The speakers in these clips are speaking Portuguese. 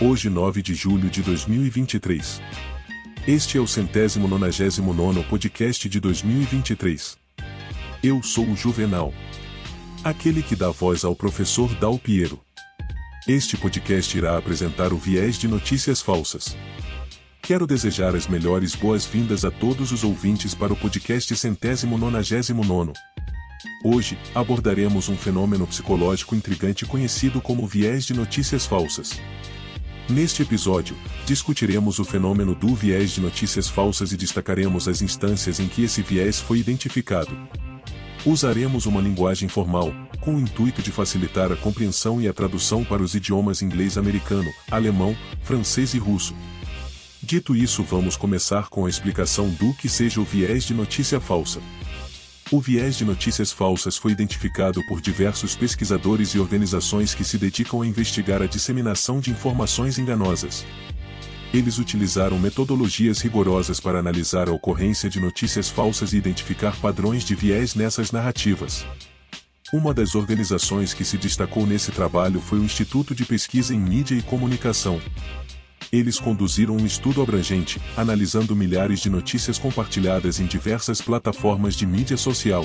Hoje 9 de julho de 2023. Este é o centésimo nonagésimo nono podcast de 2023. Eu sou o Juvenal. Aquele que dá voz ao professor Dal Piero. Este podcast irá apresentar o viés de notícias falsas. Quero desejar as melhores boas-vindas a todos os ouvintes para o podcast centésimo nonagésimo nono. Hoje, abordaremos um fenômeno psicológico intrigante conhecido como viés de notícias falsas. Neste episódio, discutiremos o fenômeno do viés de notícias falsas e destacaremos as instâncias em que esse viés foi identificado. Usaremos uma linguagem formal, com o intuito de facilitar a compreensão e a tradução para os idiomas inglês-americano, alemão, francês e russo. Dito isso, vamos começar com a explicação do que seja o viés de notícia falsa. O viés de notícias falsas foi identificado por diversos pesquisadores e organizações que se dedicam a investigar a disseminação de informações enganosas. Eles utilizaram metodologias rigorosas para analisar a ocorrência de notícias falsas e identificar padrões de viés nessas narrativas. Uma das organizações que se destacou nesse trabalho foi o Instituto de Pesquisa em Mídia e Comunicação, eles conduziram um estudo abrangente, analisando milhares de notícias compartilhadas em diversas plataformas de mídia social.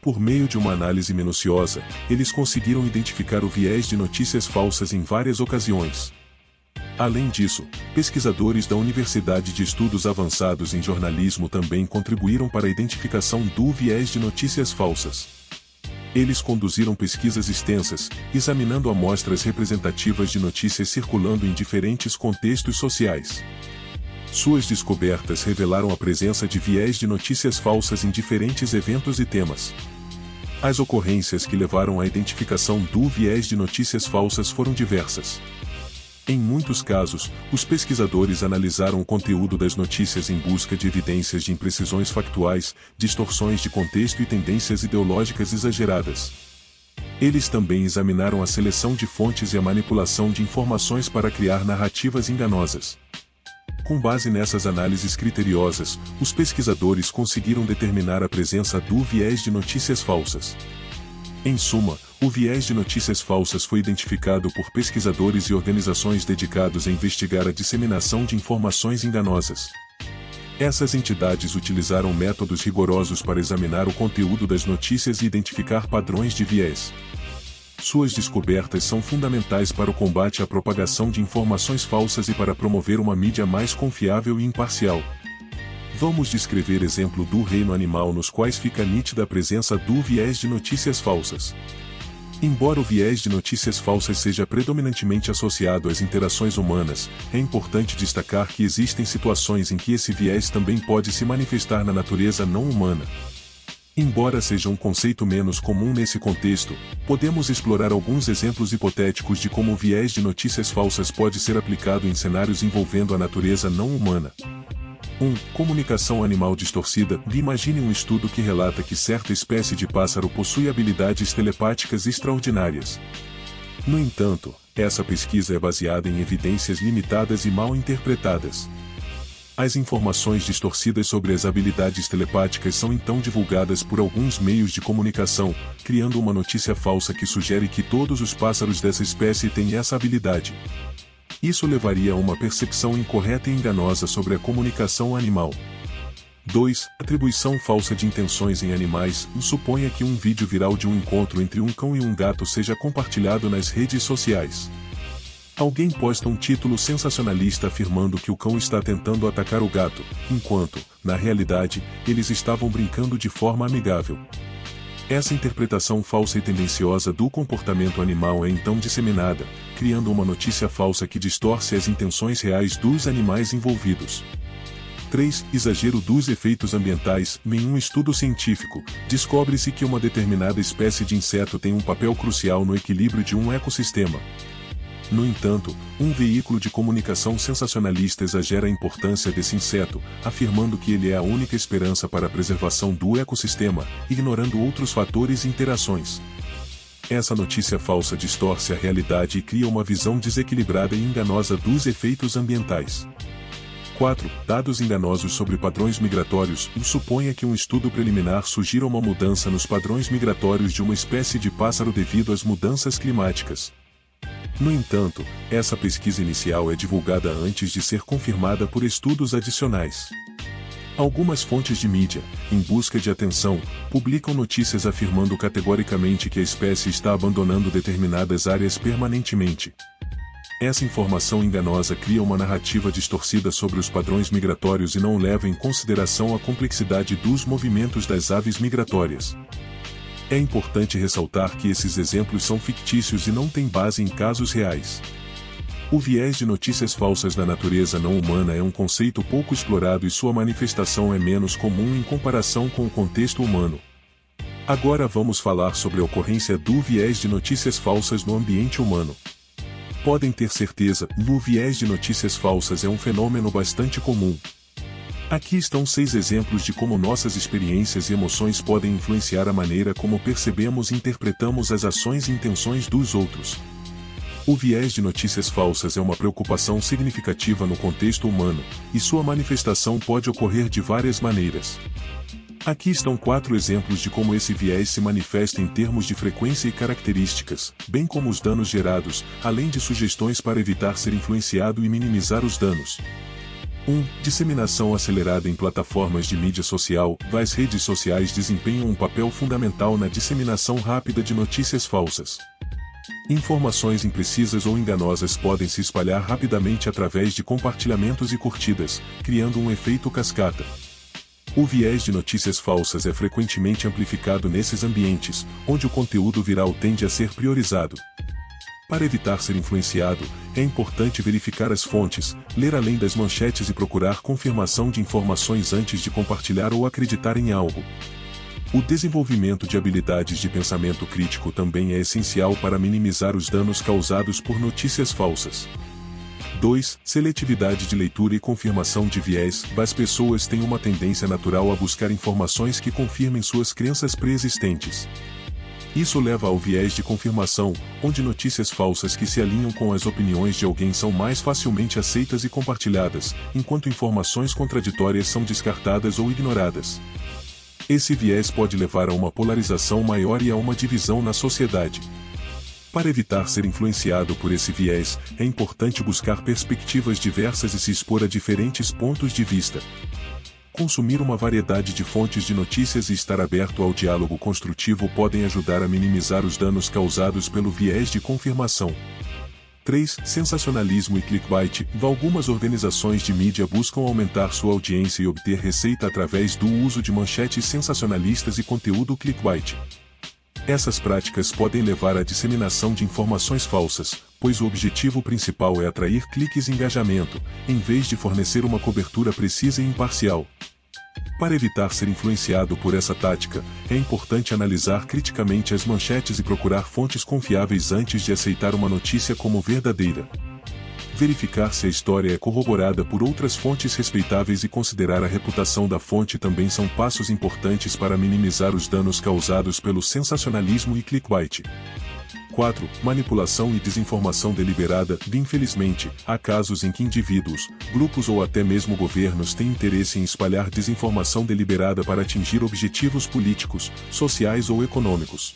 Por meio de uma análise minuciosa, eles conseguiram identificar o viés de notícias falsas em várias ocasiões. Além disso, pesquisadores da Universidade de Estudos Avançados em Jornalismo também contribuíram para a identificação do viés de notícias falsas. Eles conduziram pesquisas extensas, examinando amostras representativas de notícias circulando em diferentes contextos sociais. Suas descobertas revelaram a presença de viés de notícias falsas em diferentes eventos e temas. As ocorrências que levaram à identificação do viés de notícias falsas foram diversas. Em muitos casos, os pesquisadores analisaram o conteúdo das notícias em busca de evidências de imprecisões factuais, distorções de contexto e tendências ideológicas exageradas. Eles também examinaram a seleção de fontes e a manipulação de informações para criar narrativas enganosas. Com base nessas análises criteriosas, os pesquisadores conseguiram determinar a presença do viés de notícias falsas. Em suma, o viés de notícias falsas foi identificado por pesquisadores e organizações dedicados a investigar a disseminação de informações enganosas. Essas entidades utilizaram métodos rigorosos para examinar o conteúdo das notícias e identificar padrões de viés. Suas descobertas são fundamentais para o combate à propagação de informações falsas e para promover uma mídia mais confiável e imparcial. Vamos descrever exemplo do reino animal nos quais fica nítida a presença do viés de notícias falsas. Embora o viés de notícias falsas seja predominantemente associado às interações humanas, é importante destacar que existem situações em que esse viés também pode se manifestar na natureza não humana. Embora seja um conceito menos comum nesse contexto, podemos explorar alguns exemplos hipotéticos de como o viés de notícias falsas pode ser aplicado em cenários envolvendo a natureza não humana. 1. Comunicação animal distorcida. Imagine um estudo que relata que certa espécie de pássaro possui habilidades telepáticas extraordinárias. No entanto, essa pesquisa é baseada em evidências limitadas e mal interpretadas. As informações distorcidas sobre as habilidades telepáticas são então divulgadas por alguns meios de comunicação, criando uma notícia falsa que sugere que todos os pássaros dessa espécie têm essa habilidade. Isso levaria a uma percepção incorreta e enganosa sobre a comunicação animal. 2. Atribuição falsa de intenções em animais. Suponha que um vídeo viral de um encontro entre um cão e um gato seja compartilhado nas redes sociais. Alguém posta um título sensacionalista afirmando que o cão está tentando atacar o gato, enquanto, na realidade, eles estavam brincando de forma amigável. Essa interpretação falsa e tendenciosa do comportamento animal é então disseminada, criando uma notícia falsa que distorce as intenções reais dos animais envolvidos. 3. Exagero dos efeitos ambientais. Em um estudo científico, descobre-se que uma determinada espécie de inseto tem um papel crucial no equilíbrio de um ecossistema. No entanto, um veículo de comunicação sensacionalista exagera a importância desse inseto, afirmando que ele é a única esperança para a preservação do ecossistema, ignorando outros fatores e interações. Essa notícia falsa distorce a realidade e cria uma visão desequilibrada e enganosa dos efeitos ambientais. 4. Dados enganosos sobre padrões migratórios. Suponha que um estudo preliminar sugira uma mudança nos padrões migratórios de uma espécie de pássaro devido às mudanças climáticas. No entanto, essa pesquisa inicial é divulgada antes de ser confirmada por estudos adicionais. Algumas fontes de mídia, em busca de atenção, publicam notícias afirmando categoricamente que a espécie está abandonando determinadas áreas permanentemente. Essa informação enganosa cria uma narrativa distorcida sobre os padrões migratórios e não leva em consideração a complexidade dos movimentos das aves migratórias. É importante ressaltar que esses exemplos são fictícios e não têm base em casos reais. O viés de notícias falsas da natureza não humana é um conceito pouco explorado e sua manifestação é menos comum em comparação com o contexto humano. Agora vamos falar sobre a ocorrência do viés de notícias falsas no ambiente humano. Podem ter certeza, o viés de notícias falsas é um fenômeno bastante comum. Aqui estão seis exemplos de como nossas experiências e emoções podem influenciar a maneira como percebemos e interpretamos as ações e intenções dos outros. O viés de notícias falsas é uma preocupação significativa no contexto humano, e sua manifestação pode ocorrer de várias maneiras. Aqui estão quatro exemplos de como esse viés se manifesta em termos de frequência e características, bem como os danos gerados, além de sugestões para evitar ser influenciado e minimizar os danos. 1. Um, disseminação acelerada em plataformas de mídia social. As redes sociais desempenham um papel fundamental na disseminação rápida de notícias falsas. Informações imprecisas ou enganosas podem se espalhar rapidamente através de compartilhamentos e curtidas, criando um efeito cascata. O viés de notícias falsas é frequentemente amplificado nesses ambientes, onde o conteúdo viral tende a ser priorizado. Para evitar ser influenciado, é importante verificar as fontes, ler além das manchetes e procurar confirmação de informações antes de compartilhar ou acreditar em algo. O desenvolvimento de habilidades de pensamento crítico também é essencial para minimizar os danos causados por notícias falsas. 2. Seletividade de leitura e confirmação de viés. As pessoas têm uma tendência natural a buscar informações que confirmem suas crenças preexistentes. Isso leva ao viés de confirmação, onde notícias falsas que se alinham com as opiniões de alguém são mais facilmente aceitas e compartilhadas, enquanto informações contraditórias são descartadas ou ignoradas. Esse viés pode levar a uma polarização maior e a uma divisão na sociedade. Para evitar ser influenciado por esse viés, é importante buscar perspectivas diversas e se expor a diferentes pontos de vista. Consumir uma variedade de fontes de notícias e estar aberto ao diálogo construtivo podem ajudar a minimizar os danos causados pelo viés de confirmação. 3. Sensacionalismo e clickbait. Algumas organizações de mídia buscam aumentar sua audiência e obter receita através do uso de manchetes sensacionalistas e conteúdo clickbait. Essas práticas podem levar à disseminação de informações falsas, pois o objetivo principal é atrair cliques e engajamento, em vez de fornecer uma cobertura precisa e imparcial. Para evitar ser influenciado por essa tática, é importante analisar criticamente as manchetes e procurar fontes confiáveis antes de aceitar uma notícia como verdadeira. Verificar se a história é corroborada por outras fontes respeitáveis e considerar a reputação da fonte também são passos importantes para minimizar os danos causados pelo sensacionalismo e clickbait. 4. Manipulação e desinformação deliberada. Infelizmente, há casos em que indivíduos, grupos ou até mesmo governos têm interesse em espalhar desinformação deliberada para atingir objetivos políticos, sociais ou econômicos.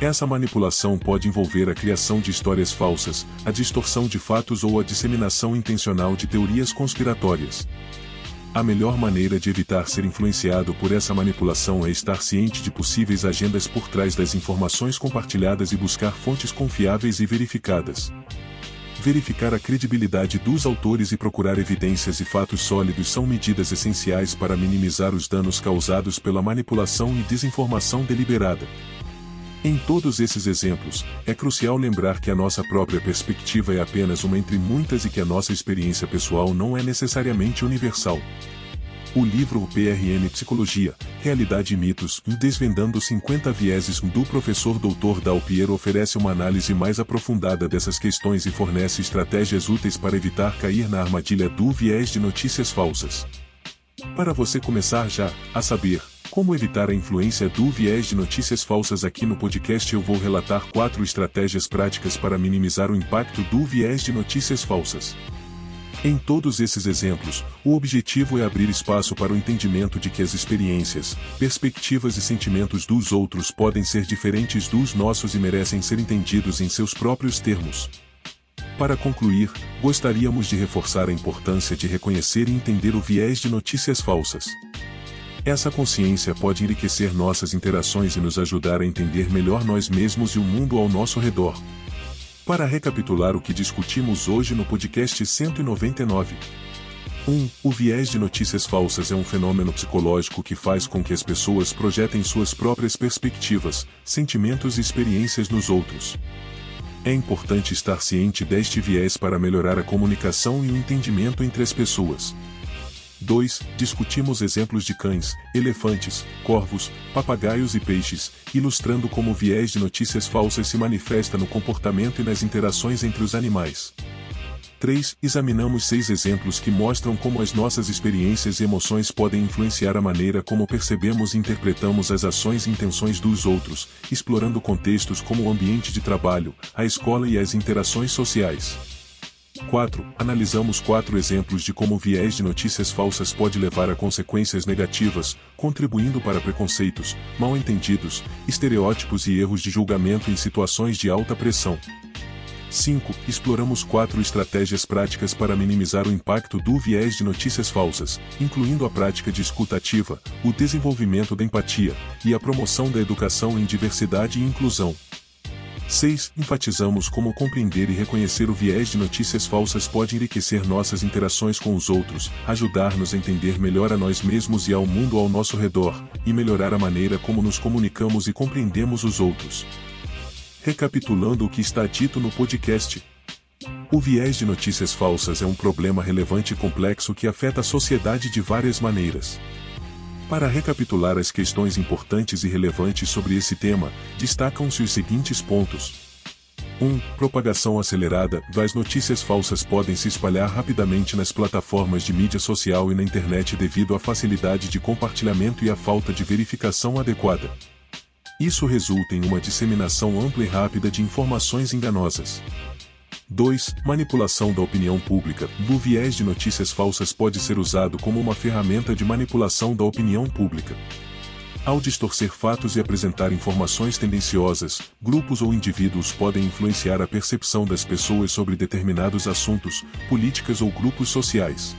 Essa manipulação pode envolver a criação de histórias falsas, a distorção de fatos ou a disseminação intencional de teorias conspiratórias. A melhor maneira de evitar ser influenciado por essa manipulação é estar ciente de possíveis agendas por trás das informações compartilhadas e buscar fontes confiáveis e verificadas. Verificar a credibilidade dos autores e procurar evidências e fatos sólidos são medidas essenciais para minimizar os danos causados pela manipulação e desinformação deliberada. Em todos esses exemplos, é crucial lembrar que a nossa própria perspectiva é apenas uma entre muitas e que a nossa experiência pessoal não é necessariamente universal. O livro PRN Psicologia, Realidade e Mitos, Desvendando 50 Vieses do professor Dr. Dalpiero oferece uma análise mais aprofundada dessas questões e fornece estratégias úteis para evitar cair na armadilha do viés de notícias falsas. Para você começar já a saber como evitar a influência do viés de notícias falsas aqui no podcast eu vou relatar quatro estratégias práticas para minimizar o impacto do viés de notícias falsas. Em todos esses exemplos, o objetivo é abrir espaço para o entendimento de que as experiências, perspectivas e sentimentos dos outros podem ser diferentes dos nossos e merecem ser entendidos em seus próprios termos. Para concluir, gostaríamos de reforçar a importância de reconhecer e entender o viés de notícias falsas. Essa consciência pode enriquecer nossas interações e nos ajudar a entender melhor nós mesmos e o mundo ao nosso redor. Para recapitular o que discutimos hoje no podcast 199. 1. O viés de notícias falsas é um fenômeno psicológico que faz com que as pessoas projetem suas próprias perspectivas, sentimentos e experiências nos outros. É importante estar ciente deste viés para melhorar a comunicação e o entendimento entre as pessoas. 2. Discutimos exemplos de cães, elefantes, corvos, papagaios e peixes, ilustrando como o viés de notícias falsas se manifesta no comportamento e nas interações entre os animais. 3. Examinamos seis exemplos que mostram como as nossas experiências e emoções podem influenciar a maneira como percebemos e interpretamos as ações e intenções dos outros, explorando contextos como o ambiente de trabalho, a escola e as interações sociais. 4. Analisamos quatro exemplos de como o viés de notícias falsas pode levar a consequências negativas, contribuindo para preconceitos, mal-entendidos, estereótipos e erros de julgamento em situações de alta pressão. 5. Exploramos quatro estratégias práticas para minimizar o impacto do viés de notícias falsas, incluindo a prática de escuta ativa, o desenvolvimento da empatia e a promoção da educação em diversidade e inclusão. 6. Enfatizamos como compreender e reconhecer o viés de notícias falsas pode enriquecer nossas interações com os outros, ajudar-nos a entender melhor a nós mesmos e ao mundo ao nosso redor, e melhorar a maneira como nos comunicamos e compreendemos os outros. Recapitulando o que está dito no podcast. O viés de notícias falsas é um problema relevante e complexo que afeta a sociedade de várias maneiras. Para recapitular as questões importantes e relevantes sobre esse tema, destacam-se os seguintes pontos. 1. Propagação acelerada. As notícias falsas podem se espalhar rapidamente nas plataformas de mídia social e na internet devido à facilidade de compartilhamento e à falta de verificação adequada. Isso resulta em uma disseminação ampla e rápida de informações enganosas. 2. Manipulação da opinião pública. O viés de notícias falsas pode ser usado como uma ferramenta de manipulação da opinião pública. Ao distorcer fatos e apresentar informações tendenciosas, grupos ou indivíduos podem influenciar a percepção das pessoas sobre determinados assuntos, políticas ou grupos sociais.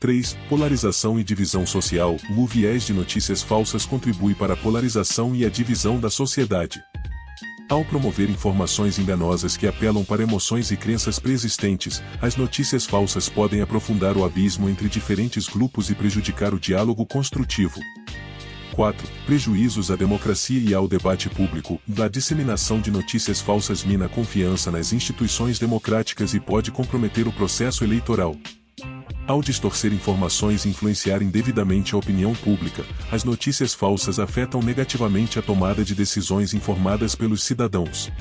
3. Polarização e divisão social. O viés de notícias falsas contribui para a polarização e a divisão da sociedade. Ao promover informações enganosas que apelam para emoções e crenças preexistentes, as notícias falsas podem aprofundar o abismo entre diferentes grupos e prejudicar o diálogo construtivo. 4. Prejuízos à democracia e ao debate público. A disseminação de notícias falsas mina a confiança nas instituições democráticas e pode comprometer o processo eleitoral. Ao distorcer informações e influenciar indevidamente a opinião pública, as notícias falsas afetam negativamente a tomada de decisões informadas pelos cidadãos.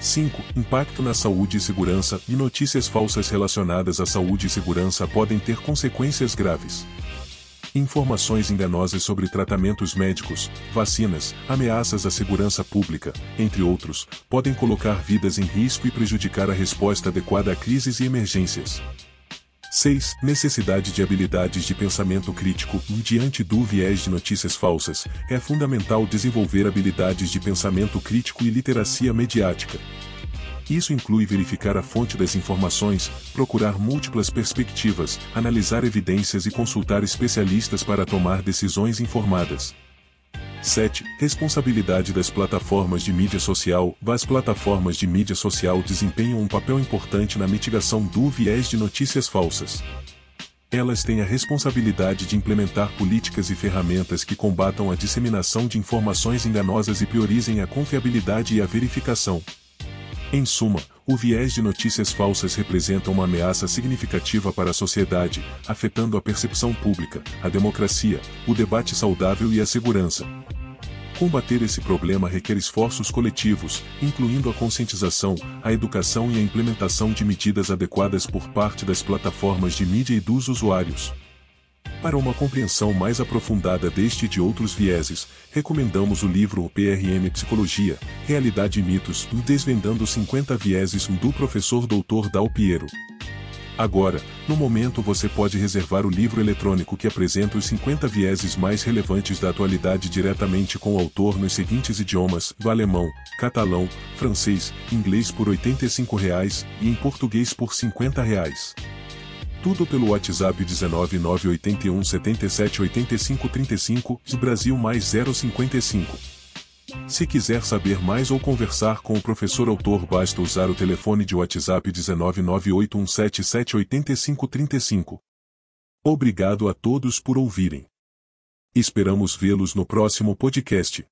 5. Impacto na saúde e segurança e notícias falsas relacionadas à saúde e segurança podem ter consequências graves. Informações enganosas sobre tratamentos médicos, vacinas, ameaças à segurança pública, entre outros, podem colocar vidas em risco e prejudicar a resposta adequada a crises e emergências. 6. Necessidade de habilidades de pensamento crítico. Diante do viés de notícias falsas, é fundamental desenvolver habilidades de pensamento crítico e literacia mediática. Isso inclui verificar a fonte das informações, procurar múltiplas perspectivas, analisar evidências e consultar especialistas para tomar decisões informadas. 7. Responsabilidade das plataformas de mídia social. As plataformas de mídia social desempenham um papel importante na mitigação do viés de notícias falsas. Elas têm a responsabilidade de implementar políticas e ferramentas que combatam a disseminação de informações enganosas e priorizem a confiabilidade e a verificação. Em suma, o viés de notícias falsas representa uma ameaça significativa para a sociedade, afetando a percepção pública, a democracia, o debate saudável e a segurança. Combater esse problema requer esforços coletivos, incluindo a conscientização, a educação e a implementação de medidas adequadas por parte das plataformas de mídia e dos usuários. Para uma compreensão mais aprofundada deste e de outros vieses, recomendamos o livro O PRM Psicologia, Realidade e Mitos, Desvendando 50 Vieses, do professor Dr. Dal Piero. Agora, no momento você pode reservar o livro eletrônico que apresenta os 50 vieses mais relevantes da atualidade diretamente com o autor nos seguintes idiomas: alemão, catalão, francês, inglês por R$ 85,00 e em português por R$ 50,00. Tudo pelo WhatsApp 19981 77 85 35, Brasil mais 055. Se quiser saber mais ou conversar com o professor autor basta usar o telefone de WhatsApp 19981778535. Obrigado a todos por ouvirem. Esperamos vê-los no próximo podcast.